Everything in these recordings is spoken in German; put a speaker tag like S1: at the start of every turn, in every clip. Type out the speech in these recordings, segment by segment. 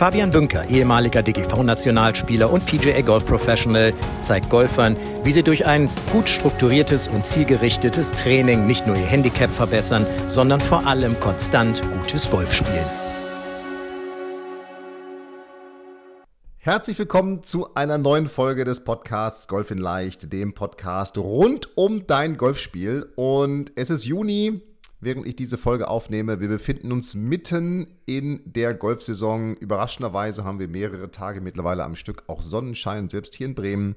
S1: Fabian Bünker, ehemaliger DGV-Nationalspieler und PGA Golf Professional, zeigt Golfern, wie sie durch ein gut strukturiertes und zielgerichtetes Training nicht nur ihr Handicap verbessern, sondern vor allem konstant gutes Golf spielen.
S2: Herzlich willkommen zu einer neuen Folge des Podcasts Golf in Leicht, dem Podcast rund um dein Golfspiel. Und es ist Juni, während ich diese Folge aufnehme. Wir befinden uns mitten in der Golfsaison. Überraschenderweise haben wir mehrere Tage mittlerweile am Stück auch Sonnenschein, selbst hier in Bremen.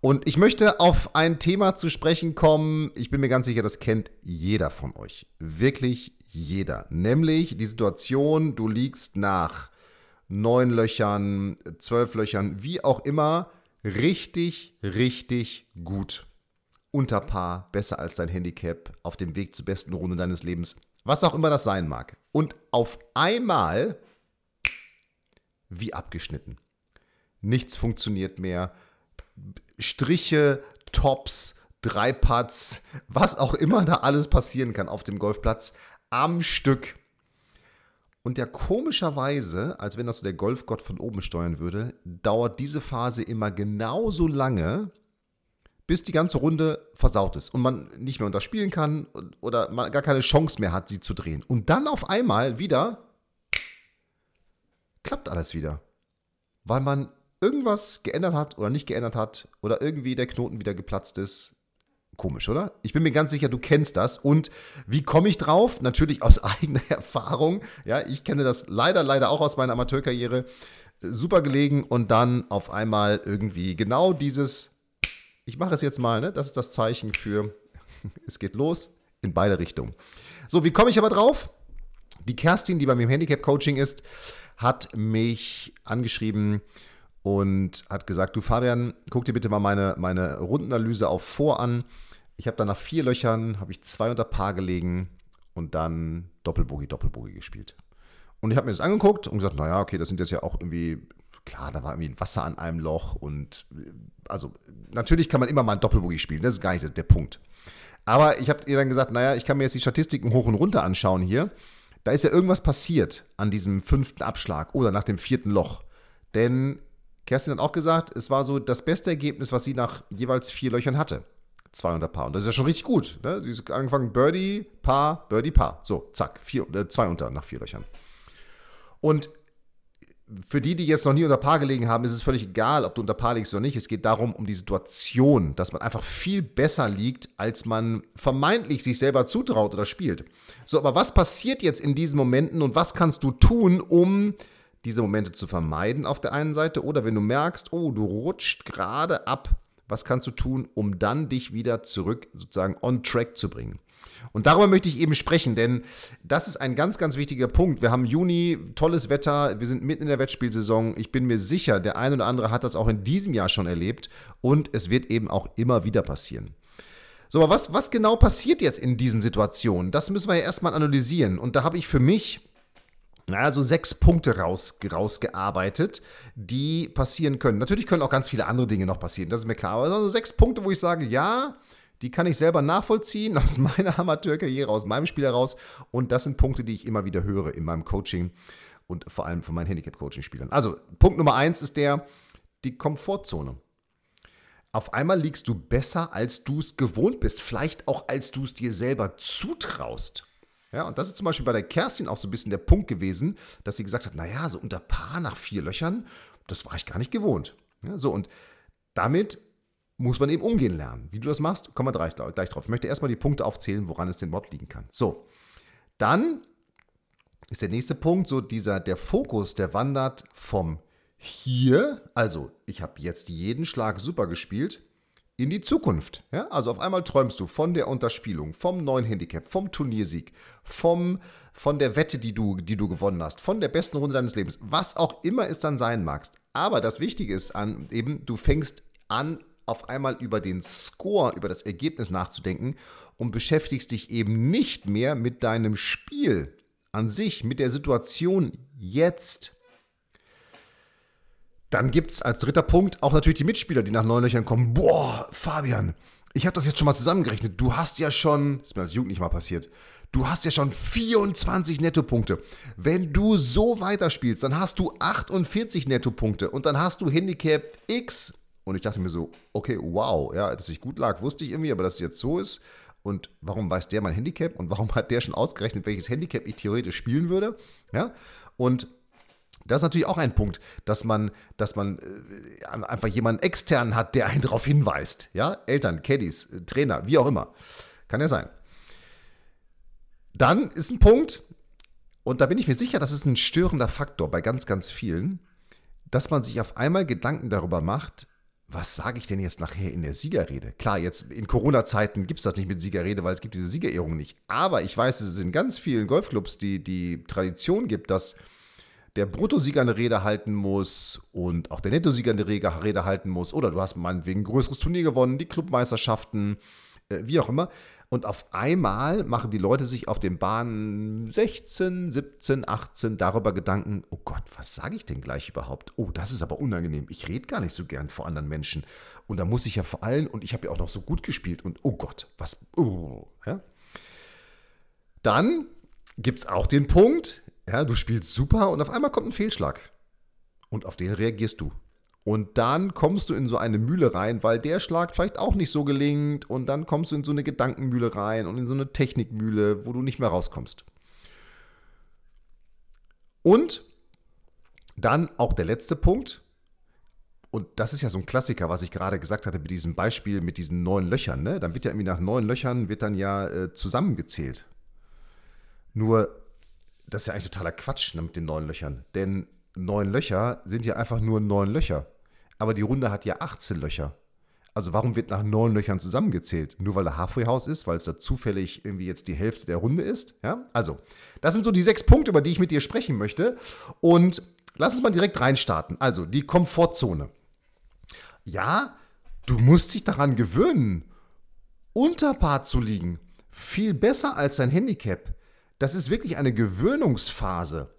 S2: Und ich möchte auf ein Thema zu sprechen kommen. Ich bin mir ganz sicher, das kennt jeder von euch. Wirklich jeder. Nämlich die Situation, du liegst nach neun Löchern, zwölf Löchern, wie auch immer, richtig, richtig gut unter Paar, besser als dein Handicap, auf dem Weg zur besten Runde deines Lebens, was auch immer das sein mag. Und auf einmal wie abgeschnitten. Nichts funktioniert mehr. Striche, Tops, Dreiputts, was auch immer da alles passieren kann auf dem Golfplatz, am Stück. Und ja, komischerweise, als wenn das so der Golfgott von oben steuern würde, dauert diese Phase immer genauso lange, bis die ganze Runde versaut ist und man nicht mehr unterspielen kann oder man gar keine Chance mehr hat, sie zu drehen. Und dann auf einmal wieder klappt alles wieder. Weil man irgendwas geändert hat oder nicht geändert hat oder irgendwie der Knoten wieder geplatzt ist. Komisch, oder? Ich bin mir ganz sicher, du kennst das. Und wie komme ich drauf? Natürlich aus eigener Erfahrung. Ja, ich kenne das leider, leider auch aus meiner Amateurkarriere. Super gelegen und dann auf einmal irgendwie genau dieses ich mache es jetzt mal, ne? das ist das Zeichen für, es geht los in beide Richtungen. So, wie komme ich aber drauf? Die Kerstin, die bei mir im Handicap-Coaching ist, hat mich angeschrieben und hat gesagt, du Fabian, guck dir bitte mal meine, meine Rundenanalyse auf vor an. Ich habe da nach vier Löchern, habe ich zwei unter Paar gelegen und dann Doppelbogie, Doppelbogie gespielt. Und ich habe mir das angeguckt und gesagt, naja, okay, das sind jetzt ja auch irgendwie klar, da war irgendwie ein Wasser an einem Loch und also natürlich kann man immer mal ein Doppelbogey spielen, das ist gar nicht der Punkt. Aber ich habe ihr dann gesagt, naja, ich kann mir jetzt die Statistiken hoch und runter anschauen hier. Da ist ja irgendwas passiert an diesem fünften Abschlag oder nach dem vierten Loch. Denn Kerstin hat auch gesagt, es war so das beste Ergebnis, was sie nach jeweils vier Löchern hatte. 200 Paar. Und das ist ja schon richtig gut. Ne? Sie ist angefangen Birdie, Paar, Birdie, Paar. So, zack, vier, äh, zwei unter nach vier Löchern. Und für die, die jetzt noch nie unter Paar gelegen haben, ist es völlig egal, ob du unter Paar liegst oder nicht. Es geht darum, um die Situation, dass man einfach viel besser liegt, als man vermeintlich sich selber zutraut oder spielt. So, aber was passiert jetzt in diesen Momenten und was kannst du tun, um diese Momente zu vermeiden auf der einen Seite? Oder wenn du merkst, oh, du rutscht gerade ab, was kannst du tun, um dann dich wieder zurück sozusagen on track zu bringen? Und darüber möchte ich eben sprechen, denn das ist ein ganz, ganz wichtiger Punkt. Wir haben Juni, tolles Wetter, wir sind mitten in der Wettspielsaison. Ich bin mir sicher, der eine oder andere hat das auch in diesem Jahr schon erlebt und es wird eben auch immer wieder passieren. So, aber was, was genau passiert jetzt in diesen Situationen? Das müssen wir ja erstmal analysieren. Und da habe ich für mich naja, so sechs Punkte raus, rausgearbeitet, die passieren können. Natürlich können auch ganz viele andere Dinge noch passieren, das ist mir klar. Aber so sechs Punkte, wo ich sage, ja, die kann ich selber nachvollziehen aus meiner Amateurkarriere, aus meinem Spiel heraus. Und das sind Punkte, die ich immer wieder höre in meinem Coaching und vor allem von meinen Handicap-Coaching-Spielern. Also, Punkt Nummer eins ist der, die Komfortzone. Auf einmal liegst du besser, als du es gewohnt bist. Vielleicht auch, als du es dir selber zutraust. Ja, und das ist zum Beispiel bei der Kerstin auch so ein bisschen der Punkt gewesen, dass sie gesagt hat, naja, so unter Paar nach vier Löchern, das war ich gar nicht gewohnt. Ja, so, und damit muss man eben umgehen lernen. Wie du das machst, kommen wir gleich, gleich drauf. Ich möchte erstmal die Punkte aufzählen, woran es denn überhaupt liegen kann. So, dann ist der nächste Punkt so dieser, der Fokus, der wandert vom hier, also ich habe jetzt jeden Schlag super gespielt, in die Zukunft. Ja? Also auf einmal träumst du von der Unterspielung, vom neuen Handicap, vom Turniersieg, vom, von der Wette, die du, die du gewonnen hast, von der besten Runde deines Lebens, was auch immer es dann sein magst. Aber das Wichtige ist an eben, du fängst an, auf einmal über den Score, über das Ergebnis nachzudenken und beschäftigst dich eben nicht mehr mit deinem Spiel an sich, mit der Situation jetzt. Dann gibt es als dritter Punkt auch natürlich die Mitspieler, die nach neun Löchern kommen. Boah, Fabian, ich habe das jetzt schon mal zusammengerechnet. Du hast ja schon, ist mir als Jugend nicht mal passiert, du hast ja schon 24 Nettopunkte. Wenn du so weiterspielst, dann hast du 48 Nettopunkte und dann hast du Handicap X. Und ich dachte mir so, okay, wow, ja, dass ich gut lag, wusste ich irgendwie, aber dass es jetzt so ist. Und warum weiß der mein Handicap? Und warum hat der schon ausgerechnet, welches Handicap ich theoretisch spielen würde? Ja, und das ist natürlich auch ein Punkt, dass man, dass man äh, einfach jemanden externen hat, der einen darauf hinweist. Ja, Eltern, Caddies, äh, Trainer, wie auch immer. Kann ja sein. Dann ist ein Punkt, und da bin ich mir sicher, das ist ein störender Faktor bei ganz, ganz vielen, dass man sich auf einmal Gedanken darüber macht, was sage ich denn jetzt nachher in der Siegerrede? Klar, jetzt in Corona-Zeiten gibt es das nicht mit Siegerrede, weil es gibt diese Siegerehrung nicht. Aber ich weiß, es in ganz vielen Golfclubs die, die Tradition gibt, dass der Bruttosieger eine Rede halten muss und auch der Nettosieger eine Rede halten muss. Oder du hast meinetwegen ein größeres Turnier gewonnen, die Clubmeisterschaften, wie auch immer. Und auf einmal machen die Leute sich auf den Bahnen 16, 17, 18 darüber Gedanken, oh Gott, was sage ich denn gleich überhaupt? Oh, das ist aber unangenehm. Ich rede gar nicht so gern vor anderen Menschen. Und da muss ich ja vor allem, und ich habe ja auch noch so gut gespielt. Und oh Gott, was, oh, ja. Dann gibt es auch den Punkt, ja, du spielst super und auf einmal kommt ein Fehlschlag. Und auf den reagierst du. Und dann kommst du in so eine Mühle rein, weil der Schlag vielleicht auch nicht so gelingt. Und dann kommst du in so eine Gedankenmühle rein und in so eine Technikmühle, wo du nicht mehr rauskommst. Und dann auch der letzte Punkt. Und das ist ja so ein Klassiker, was ich gerade gesagt hatte mit diesem Beispiel mit diesen neun Löchern. Ne? Dann wird ja irgendwie nach neun Löchern wird dann ja äh, zusammengezählt. Nur das ist ja eigentlich totaler Quatsch ne, mit den neun Löchern. Denn neun Löcher sind ja einfach nur neun Löcher. Aber die Runde hat ja 18 Löcher. Also warum wird nach neun Löchern zusammengezählt? Nur weil da Halfway House ist, weil es da zufällig irgendwie jetzt die Hälfte der Runde ist? Ja, also das sind so die sechs Punkte, über die ich mit dir sprechen möchte. Und lass uns mal direkt reinstarten. Also die Komfortzone. Ja, du musst dich daran gewöhnen, unter Paar zu liegen. Viel besser als dein Handicap das ist wirklich eine Gewöhnungsphase.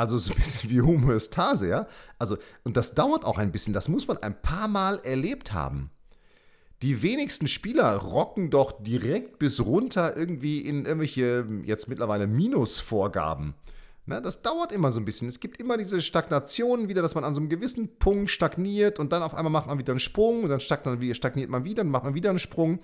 S2: Also so ein bisschen wie Homöostase, ja. Also, und das dauert auch ein bisschen, das muss man ein paar Mal erlebt haben. Die wenigsten Spieler rocken doch direkt bis runter irgendwie in irgendwelche jetzt mittlerweile Minusvorgaben. Na, das dauert immer so ein bisschen. Es gibt immer diese Stagnationen wieder, dass man an so einem gewissen Punkt stagniert und dann auf einmal macht man wieder einen Sprung und dann stagniert man wieder und macht man wieder einen Sprung.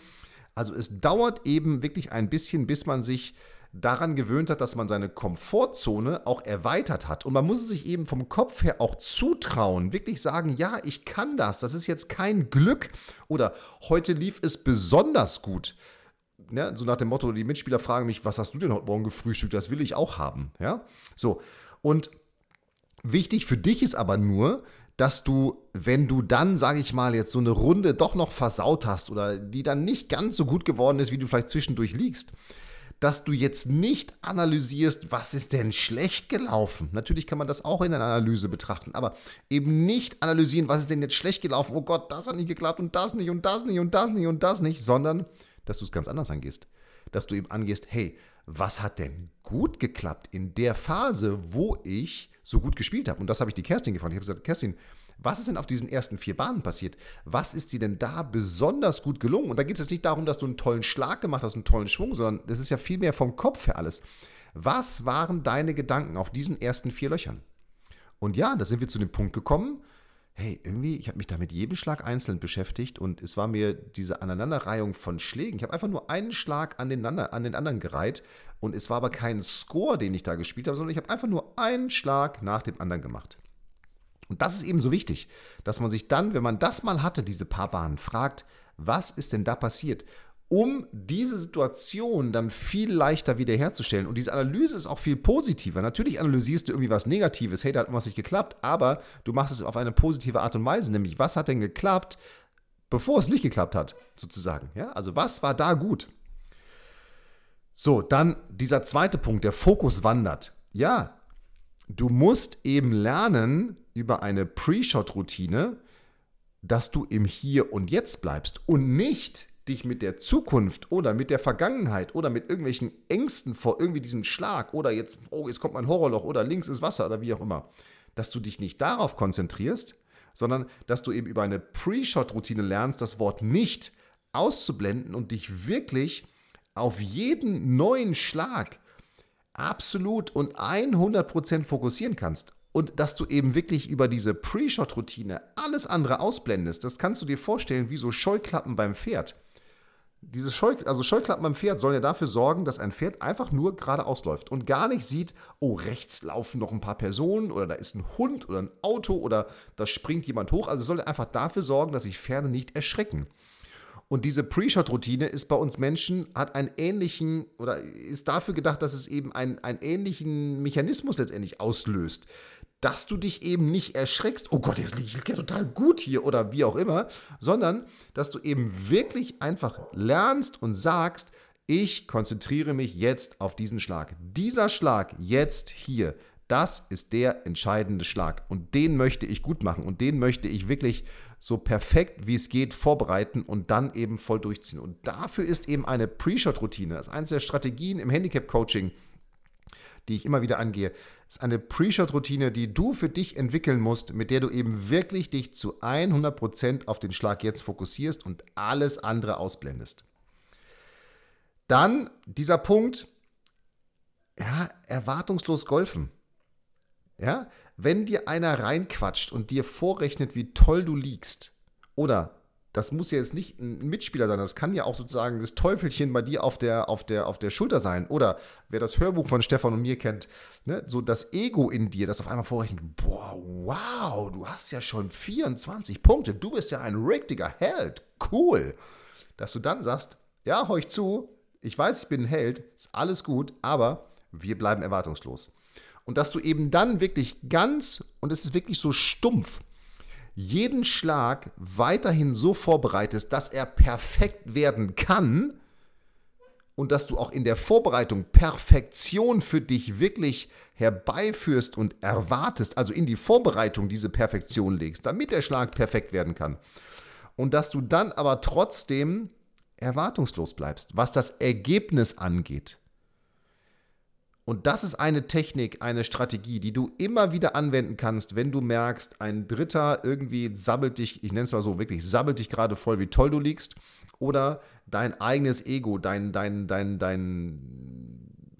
S2: Also es dauert eben wirklich ein bisschen, bis man sich daran gewöhnt hat, dass man seine Komfortzone auch erweitert hat. Und man muss es sich eben vom Kopf her auch zutrauen, wirklich sagen, ja, ich kann das, das ist jetzt kein Glück oder heute lief es besonders gut. Ja, so nach dem Motto, die Mitspieler fragen mich, was hast du denn heute Morgen gefrühstückt, das will ich auch haben. Ja, so. Und wichtig für dich ist aber nur, dass du, wenn du dann, sage ich mal, jetzt so eine Runde doch noch versaut hast oder die dann nicht ganz so gut geworden ist, wie du vielleicht zwischendurch liegst, dass du jetzt nicht analysierst, was ist denn schlecht gelaufen. Natürlich kann man das auch in einer Analyse betrachten, aber eben nicht analysieren, was ist denn jetzt schlecht gelaufen. Oh Gott, das hat nicht geklappt und das nicht und das nicht und das nicht und das nicht, sondern dass du es ganz anders angehst. Dass du eben angehst, hey, was hat denn gut geklappt in der Phase, wo ich so gut gespielt habe? Und das habe ich die Kerstin gefragt. Ich habe gesagt, Kerstin, was ist denn auf diesen ersten vier Bahnen passiert? Was ist dir denn da besonders gut gelungen? Und da geht es jetzt nicht darum, dass du einen tollen Schlag gemacht hast, einen tollen Schwung, sondern das ist ja viel mehr vom Kopf her alles. Was waren deine Gedanken auf diesen ersten vier Löchern? Und ja, da sind wir zu dem Punkt gekommen, hey, irgendwie, ich habe mich da mit jedem Schlag einzeln beschäftigt und es war mir diese Aneinanderreihung von Schlägen. Ich habe einfach nur einen Schlag an den, an den anderen gereiht und es war aber kein Score, den ich da gespielt habe, sondern ich habe einfach nur einen Schlag nach dem anderen gemacht. Und das ist eben so wichtig, dass man sich dann, wenn man das mal hatte, diese paar Bahnen, fragt, was ist denn da passiert? um diese Situation dann viel leichter wiederherzustellen. Und diese Analyse ist auch viel positiver. Natürlich analysierst du irgendwie was Negatives, hey, da hat was nicht geklappt, aber du machst es auf eine positive Art und Weise, nämlich was hat denn geklappt, bevor es nicht geklappt hat, sozusagen. Ja? Also was war da gut? So, dann dieser zweite Punkt, der Fokus wandert. Ja, du musst eben lernen, über eine Pre-Shot-Routine dass du im Hier und Jetzt bleibst und nicht dich mit der Zukunft oder mit der Vergangenheit oder mit irgendwelchen Ängsten vor irgendwie diesem Schlag oder jetzt, oh, jetzt kommt mein Horrorloch oder links ist Wasser oder wie auch immer, dass du dich nicht darauf konzentrierst, sondern dass du eben über eine Pre-Shot-Routine lernst, das Wort nicht auszublenden und dich wirklich auf jeden neuen Schlag absolut und 100% fokussieren kannst. Und dass du eben wirklich über diese Pre-Shot-Routine alles andere ausblendest, das kannst du dir vorstellen wie so Scheuklappen beim Pferd. Diese Scheu, also Scheuklappen beim Pferd sollen ja dafür sorgen, dass ein Pferd einfach nur geradeaus läuft und gar nicht sieht, oh, rechts laufen noch ein paar Personen oder da ist ein Hund oder ein Auto oder da springt jemand hoch. Also es soll einfach dafür sorgen, dass sich Pferde nicht erschrecken. Und diese Pre-Shot-Routine ist bei uns Menschen, hat einen ähnlichen oder ist dafür gedacht, dass es eben einen, einen ähnlichen Mechanismus letztendlich auslöst. Dass du dich eben nicht erschreckst, oh Gott, jetzt liege ich ja total gut hier oder wie auch immer, sondern dass du eben wirklich einfach lernst und sagst, ich konzentriere mich jetzt auf diesen Schlag. Dieser Schlag jetzt hier, das ist der entscheidende Schlag. Und den möchte ich gut machen. Und den möchte ich wirklich so perfekt wie es geht vorbereiten und dann eben voll durchziehen. Und dafür ist eben eine Pre-Shot-Routine, das ist eines der Strategien im Handicap-Coaching, die ich immer wieder angehe. Das ist eine Pre-Shot-Routine, die du für dich entwickeln musst, mit der du eben wirklich dich zu 100% auf den Schlag jetzt fokussierst und alles andere ausblendest. Dann dieser Punkt, ja, erwartungslos golfen. Ja, wenn dir einer reinquatscht und dir vorrechnet, wie toll du liegst, oder das muss ja jetzt nicht ein Mitspieler sein, das kann ja auch sozusagen das Teufelchen bei dir auf der, auf der, auf der Schulter sein. Oder wer das Hörbuch von Stefan und mir kennt, ne, so das Ego in dir, das auf einmal vorrechnet, boah, wow, du hast ja schon 24 Punkte, du bist ja ein richtiger Held, cool. Dass du dann sagst, ja, hör ich zu, ich weiß, ich bin ein Held, ist alles gut, aber wir bleiben erwartungslos. Und dass du eben dann wirklich ganz, und es ist wirklich so stumpf, jeden Schlag weiterhin so vorbereitest, dass er perfekt werden kann und dass du auch in der Vorbereitung Perfektion für dich wirklich herbeiführst und erwartest, also in die Vorbereitung diese Perfektion legst, damit der Schlag perfekt werden kann. Und dass du dann aber trotzdem erwartungslos bleibst, was das Ergebnis angeht. Und das ist eine Technik, eine Strategie, die du immer wieder anwenden kannst, wenn du merkst, ein Dritter irgendwie sabbelt dich, ich nenne es mal so, wirklich sabbelt dich gerade voll, wie toll du liegst. Oder dein eigenes Ego, dein, dein, dein, dein,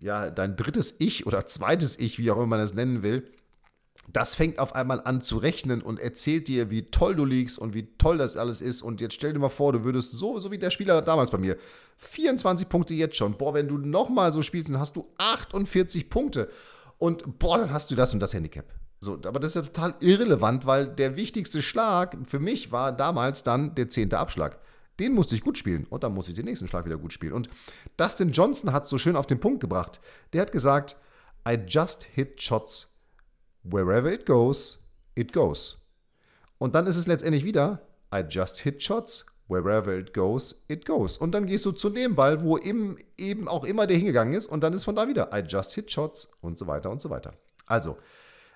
S2: ja, dein drittes Ich oder zweites Ich, wie auch immer man es nennen will, das fängt auf einmal an zu rechnen und erzählt dir, wie toll du liegst und wie toll das alles ist. Und jetzt stell dir mal vor, du würdest so, so wie der Spieler damals bei mir, 24 Punkte jetzt schon. Boah, wenn du nochmal so spielst, dann hast du 48 Punkte. Und boah, dann hast du das und das Handicap. So, aber das ist ja total irrelevant, weil der wichtigste Schlag für mich war damals dann der zehnte Abschlag. Den musste ich gut spielen und dann musste ich den nächsten Schlag wieder gut spielen. Und Dustin Johnson hat es so schön auf den Punkt gebracht. Der hat gesagt, I just hit shots Wherever it goes, it goes. Und dann ist es letztendlich wieder, I just hit shots, wherever it goes, it goes. Und dann gehst du zu dem Ball, wo eben, eben auch immer der hingegangen ist und dann ist von da wieder, I just hit shots und so weiter und so weiter. Also,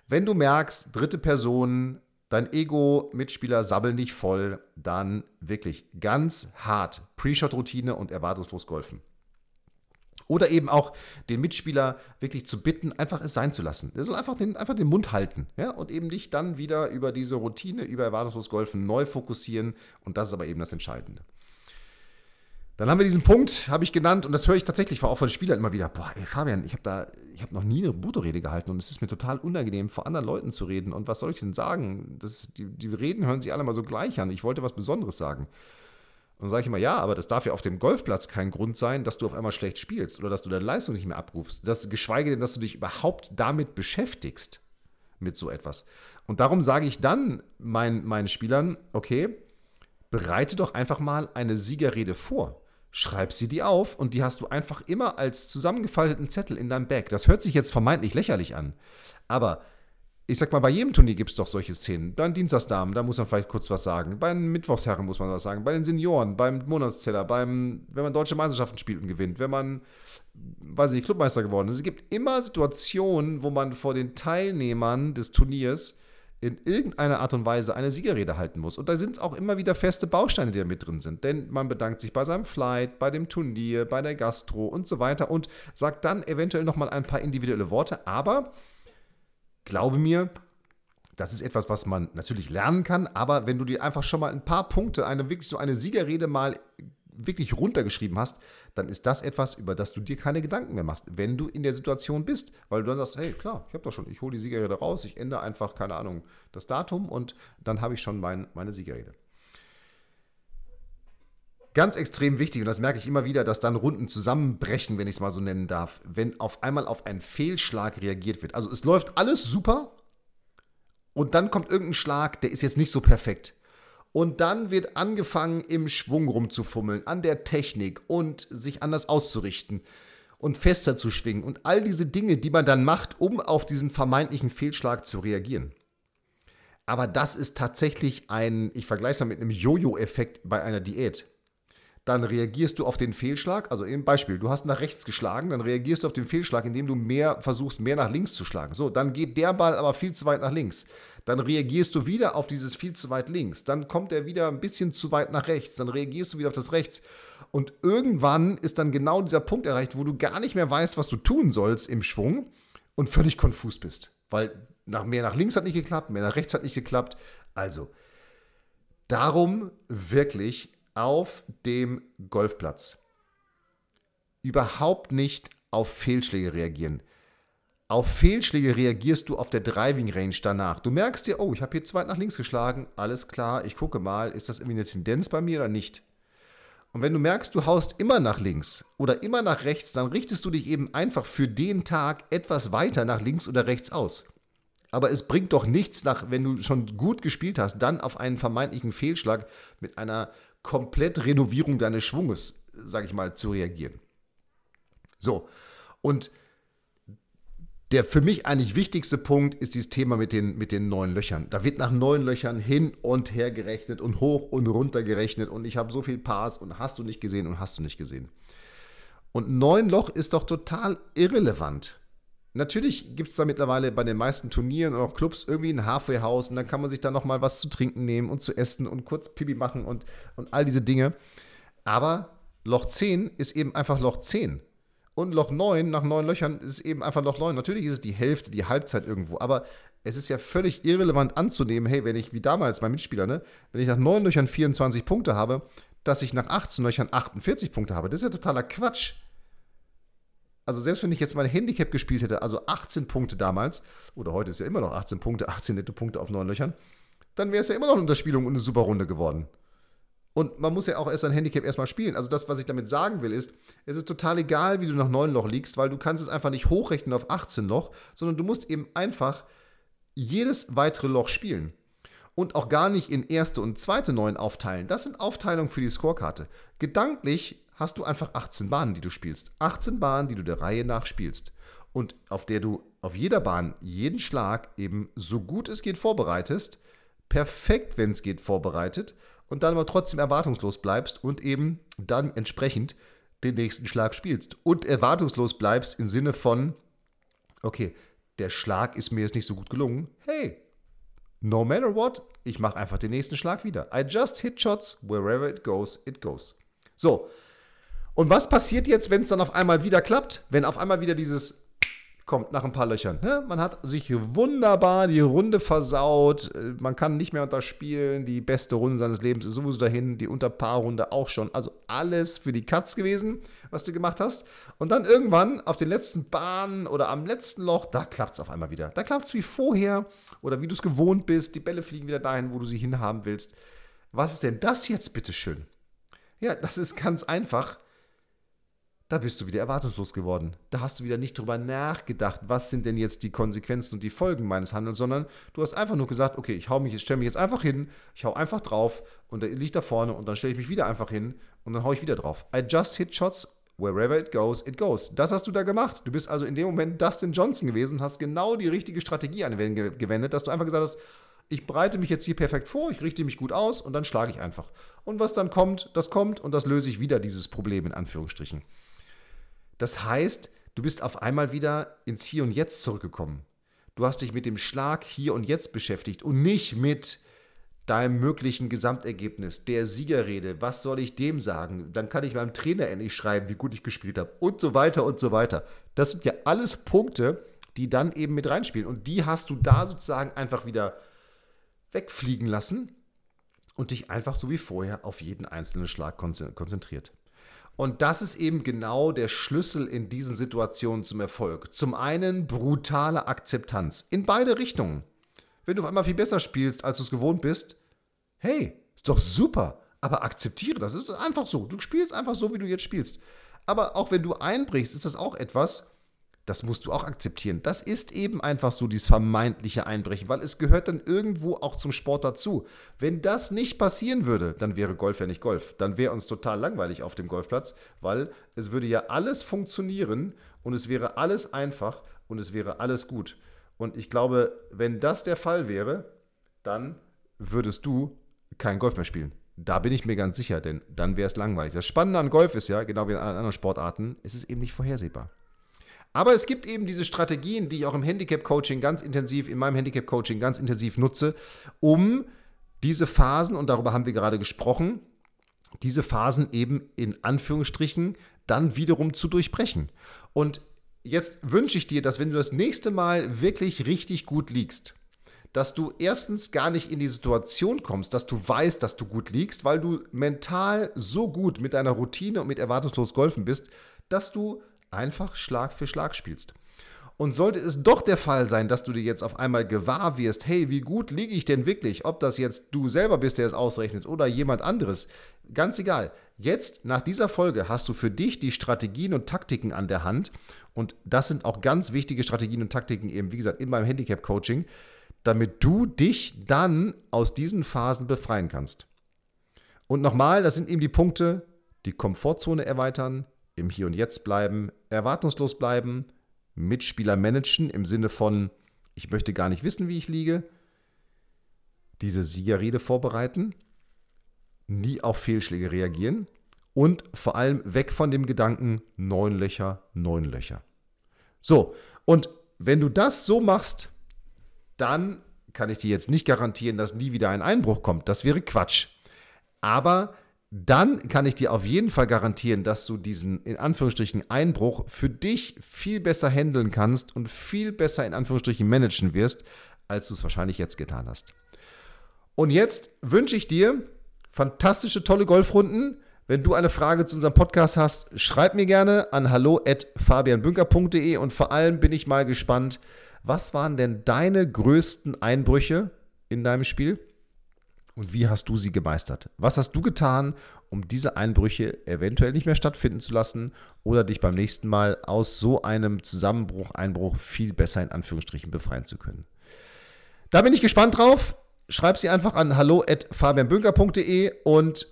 S2: wenn du merkst, dritte Person, dein Ego-Mitspieler sabbeln dich voll, dann wirklich ganz hart Pre-Shot-Routine und erwartungslos golfen. Oder eben auch den Mitspieler wirklich zu bitten, einfach es sein zu lassen. Der soll einfach den, einfach den Mund halten ja? und eben dich dann wieder über diese Routine, über erwartungslos Golfen neu fokussieren. Und das ist aber eben das Entscheidende. Dann haben wir diesen Punkt, habe ich genannt, und das höre ich tatsächlich auch von Spielern immer wieder. Boah, ey Fabian, ich habe da, noch nie eine Buto-Rede gehalten und es ist mir total unangenehm, vor anderen Leuten zu reden. Und was soll ich denn sagen? Das, die, die Reden hören sich alle mal so gleich an. Ich wollte was Besonderes sagen. Und dann sage ich immer, ja, aber das darf ja auf dem Golfplatz kein Grund sein, dass du auf einmal schlecht spielst oder dass du deine Leistung nicht mehr abrufst. Das, geschweige denn, dass du dich überhaupt damit beschäftigst, mit so etwas. Und darum sage ich dann mein, meinen Spielern, okay, bereite doch einfach mal eine Siegerrede vor. Schreib sie dir auf und die hast du einfach immer als zusammengefalteten Zettel in deinem Bag. Das hört sich jetzt vermeintlich lächerlich an. Aber ich sag mal, bei jedem Turnier gibt es doch solche Szenen. Bei den Dienstagsdamen, da muss man vielleicht kurz was sagen. Bei den Mittwochsherren muss man was sagen. Bei den Senioren, beim Monatsteller, beim, wenn man deutsche Meisterschaften spielt und gewinnt, wenn man, weiß ich nicht, Clubmeister geworden ist. Es gibt immer Situationen, wo man vor den Teilnehmern des Turniers in irgendeiner Art und Weise eine Siegerrede halten muss. Und da sind es auch immer wieder feste Bausteine, die da mit drin sind. Denn man bedankt sich bei seinem Flight, bei dem Turnier, bei der Gastro und so weiter und sagt dann eventuell nochmal ein paar individuelle Worte. Aber glaube mir, das ist etwas, was man natürlich lernen kann, aber wenn du dir einfach schon mal ein paar Punkte, eine wirklich so eine Siegerrede mal wirklich runtergeschrieben hast, dann ist das etwas, über das du dir keine Gedanken mehr machst, wenn du in der Situation bist. Weil du dann sagst, hey, klar, ich habe doch schon, ich hole die Siegerrede raus, ich ändere einfach, keine Ahnung, das Datum und dann habe ich schon mein, meine Siegerrede. Ganz extrem wichtig, und das merke ich immer wieder, dass dann Runden zusammenbrechen, wenn ich es mal so nennen darf, wenn auf einmal auf einen Fehlschlag reagiert wird. Also es läuft alles super und dann kommt irgendein Schlag, der ist jetzt nicht so perfekt. Und dann wird angefangen, im Schwung rumzufummeln, an der Technik und sich anders auszurichten und fester zu schwingen und all diese Dinge, die man dann macht, um auf diesen vermeintlichen Fehlschlag zu reagieren. Aber das ist tatsächlich ein, ich vergleiche es mal mit einem Jojo-Effekt bei einer Diät dann reagierst du auf den Fehlschlag. Also im Beispiel, du hast nach rechts geschlagen, dann reagierst du auf den Fehlschlag, indem du mehr versuchst, mehr nach links zu schlagen. So, dann geht der Ball aber viel zu weit nach links. Dann reagierst du wieder auf dieses viel zu weit links. Dann kommt er wieder ein bisschen zu weit nach rechts. Dann reagierst du wieder auf das rechts. Und irgendwann ist dann genau dieser Punkt erreicht, wo du gar nicht mehr weißt, was du tun sollst im Schwung und völlig konfus bist. Weil nach, mehr nach links hat nicht geklappt, mehr nach rechts hat nicht geklappt. Also, darum wirklich auf dem Golfplatz überhaupt nicht auf Fehlschläge reagieren. Auf Fehlschläge reagierst du auf der Driving Range danach. Du merkst dir, oh, ich habe hier zu weit nach links geschlagen, alles klar, ich gucke mal, ist das irgendwie eine Tendenz bei mir oder nicht? Und wenn du merkst, du haust immer nach links oder immer nach rechts, dann richtest du dich eben einfach für den Tag etwas weiter nach links oder rechts aus. Aber es bringt doch nichts, nach, wenn du schon gut gespielt hast, dann auf einen vermeintlichen Fehlschlag mit einer komplett Renovierung deines Schwunges, sage ich mal, zu reagieren. So, und der für mich eigentlich wichtigste Punkt ist dieses Thema mit den, mit den neuen Löchern. Da wird nach neuen Löchern hin und her gerechnet und hoch und runter gerechnet und ich habe so viel Pars und hast du nicht gesehen und hast du nicht gesehen. Und neun Loch ist doch total irrelevant. Natürlich gibt es da mittlerweile bei den meisten Turnieren und auch Clubs irgendwie ein Halfway-Haus und dann kann man sich da nochmal was zu trinken nehmen und zu essen und kurz Pipi machen und, und all diese Dinge. Aber Loch 10 ist eben einfach Loch 10. Und Loch 9 nach neun Löchern ist eben einfach Loch 9. Natürlich ist es die Hälfte, die Halbzeit irgendwo, aber es ist ja völlig irrelevant anzunehmen, hey, wenn ich, wie damals mein Mitspieler, ne, wenn ich nach neun Löchern 24 Punkte habe, dass ich nach 18 Löchern 48 Punkte habe. Das ist ja totaler Quatsch. Also selbst wenn ich jetzt mein Handicap gespielt hätte, also 18 Punkte damals, oder heute ist ja immer noch 18 Punkte, 18 nette Punkte auf neun Löchern, dann wäre es ja immer noch eine Unterspielung und eine super Runde geworden. Und man muss ja auch erst ein Handicap erstmal spielen. Also das, was ich damit sagen will, ist, es ist total egal, wie du nach 9 Loch liegst, weil du kannst es einfach nicht hochrechnen auf 18 Loch, sondern du musst eben einfach jedes weitere Loch spielen. Und auch gar nicht in erste und zweite 9 aufteilen. Das sind Aufteilungen für die Scorekarte. Gedanklich hast du einfach 18 Bahnen, die du spielst. 18 Bahnen, die du der Reihe nach spielst. Und auf der du auf jeder Bahn jeden Schlag eben so gut es geht vorbereitest, perfekt, wenn es geht, vorbereitet und dann aber trotzdem erwartungslos bleibst und eben dann entsprechend den nächsten Schlag spielst. Und erwartungslos bleibst im Sinne von, okay, der Schlag ist mir jetzt nicht so gut gelungen. Hey, no matter what, ich mache einfach den nächsten Schlag wieder. I just hit shots, wherever it goes, it goes. So, und was passiert jetzt, wenn es dann auf einmal wieder klappt? Wenn auf einmal wieder dieses kommt nach ein paar Löchern. Ne? Man hat sich wunderbar die Runde versaut. Man kann nicht mehr unterspielen. Die beste Runde seines Lebens ist sowieso dahin. Die Unterpaarrunde auch schon. Also alles für die Katz gewesen, was du gemacht hast. Und dann irgendwann auf den letzten Bahnen oder am letzten Loch, da klappt es auf einmal wieder. Da klappt es wie vorher oder wie du es gewohnt bist. Die Bälle fliegen wieder dahin, wo du sie hinhaben willst. Was ist denn das jetzt, bitteschön? Ja, das ist ganz einfach da bist du wieder erwartungslos geworden. Da hast du wieder nicht drüber nachgedacht, was sind denn jetzt die Konsequenzen und die Folgen meines Handelns, sondern du hast einfach nur gesagt, okay, ich hau mich, stelle mich jetzt einfach hin, ich hau einfach drauf und der liegt da vorne und dann stelle ich mich wieder einfach hin und dann hau ich wieder drauf. I just hit shots wherever it goes, it goes. Das hast du da gemacht. Du bist also in dem Moment Dustin Johnson gewesen, hast genau die richtige Strategie angewendet, dass du einfach gesagt hast, ich bereite mich jetzt hier perfekt vor, ich richte mich gut aus und dann schlage ich einfach. Und was dann kommt, das kommt und das löse ich wieder, dieses Problem in Anführungsstrichen. Das heißt, du bist auf einmal wieder ins Hier und Jetzt zurückgekommen. du hast dich mit dem Schlag hier und jetzt beschäftigt und nicht mit deinem möglichen Gesamtergebnis, der Siegerrede, was soll ich dem sagen? Dann kann ich meinem Trainer endlich schreiben, wie gut ich gespielt habe und so weiter und so weiter. Das sind ja alles Punkte, die dann eben mit reinspielen und die hast du da sozusagen einfach wieder wegfliegen lassen und dich einfach so wie vorher auf jeden einzelnen Schlag konzentriert. Und das ist eben genau der Schlüssel in diesen Situationen zum Erfolg. Zum einen brutale Akzeptanz in beide Richtungen. Wenn du auf einmal viel besser spielst, als du es gewohnt bist, hey, ist doch super, aber akzeptiere das. Es ist einfach so. Du spielst einfach so, wie du jetzt spielst. Aber auch wenn du einbrichst, ist das auch etwas, das musst du auch akzeptieren. Das ist eben einfach so dieses vermeintliche Einbrechen, weil es gehört dann irgendwo auch zum Sport dazu. Wenn das nicht passieren würde, dann wäre Golf ja nicht Golf. Dann wäre uns total langweilig auf dem Golfplatz, weil es würde ja alles funktionieren und es wäre alles einfach und es wäre alles gut. Und ich glaube, wenn das der Fall wäre, dann würdest du kein Golf mehr spielen. Da bin ich mir ganz sicher, denn dann wäre es langweilig. Das Spannende an Golf ist ja, genau wie an anderen Sportarten, ist es eben nicht vorhersehbar. Aber es gibt eben diese Strategien, die ich auch im Handicap-Coaching ganz intensiv, in meinem Handicap-Coaching ganz intensiv nutze, um diese Phasen, und darüber haben wir gerade gesprochen, diese Phasen eben in Anführungsstrichen dann wiederum zu durchbrechen. Und jetzt wünsche ich dir, dass wenn du das nächste Mal wirklich richtig gut liegst, dass du erstens gar nicht in die Situation kommst, dass du weißt, dass du gut liegst, weil du mental so gut mit deiner Routine und mit erwartungslos Golfen bist, dass du einfach Schlag für Schlag spielst. Und sollte es doch der Fall sein, dass du dir jetzt auf einmal gewahr wirst, hey, wie gut liege ich denn wirklich, ob das jetzt du selber bist, der es ausrechnet oder jemand anderes, ganz egal. Jetzt, nach dieser Folge, hast du für dich die Strategien und Taktiken an der Hand. Und das sind auch ganz wichtige Strategien und Taktiken eben, wie gesagt, in meinem Handicap-Coaching, damit du dich dann aus diesen Phasen befreien kannst. Und nochmal, das sind eben die Punkte, die Komfortzone erweitern, im Hier und Jetzt bleiben, erwartungslos bleiben, Mitspieler managen im Sinne von, ich möchte gar nicht wissen, wie ich liege, diese Siegerrede vorbereiten, nie auf Fehlschläge reagieren und vor allem weg von dem Gedanken, neun Löcher, neun Löcher. So, und wenn du das so machst, dann kann ich dir jetzt nicht garantieren, dass nie wieder ein Einbruch kommt. Das wäre Quatsch. Aber dann kann ich dir auf jeden Fall garantieren, dass du diesen in Anführungsstrichen Einbruch für dich viel besser handeln kannst und viel besser in Anführungsstrichen managen wirst, als du es wahrscheinlich jetzt getan hast. Und jetzt wünsche ich dir fantastische, tolle Golfrunden. Wenn du eine Frage zu unserem Podcast hast, schreib mir gerne an hallo@fabianbünker.de und vor allem bin ich mal gespannt, was waren denn deine größten Einbrüche in deinem Spiel? Und wie hast du sie gemeistert? Was hast du getan, um diese Einbrüche eventuell nicht mehr stattfinden zu lassen oder dich beim nächsten Mal aus so einem Zusammenbruch, Einbruch viel besser in Anführungsstrichen befreien zu können? Da bin ich gespannt drauf. Schreib sie einfach an hallo@fabianbünker.de und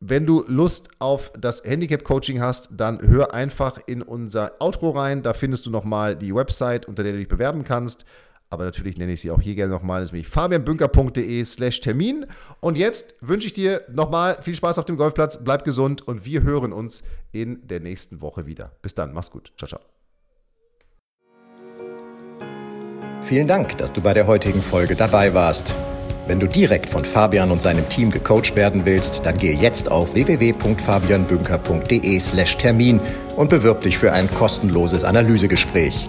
S2: wenn du Lust auf das Handicap-Coaching hast, dann hör einfach in unser Outro rein. Da findest du nochmal die Website, unter der du dich bewerben kannst aber natürlich nenne ich sie auch hier gerne nochmal, nämlich fabianbünker.de slash Termin. Und jetzt wünsche ich dir nochmal viel Spaß auf dem Golfplatz, bleib gesund und wir hören uns in der nächsten Woche wieder. Bis dann, mach's gut. Ciao, ciao.
S1: Vielen Dank, dass du bei der heutigen Folge dabei warst. Wenn du direkt von Fabian und seinem Team gecoacht werden willst, dann gehe jetzt auf www.fabianbünker.de slash Termin und bewirb dich für ein kostenloses Analysegespräch.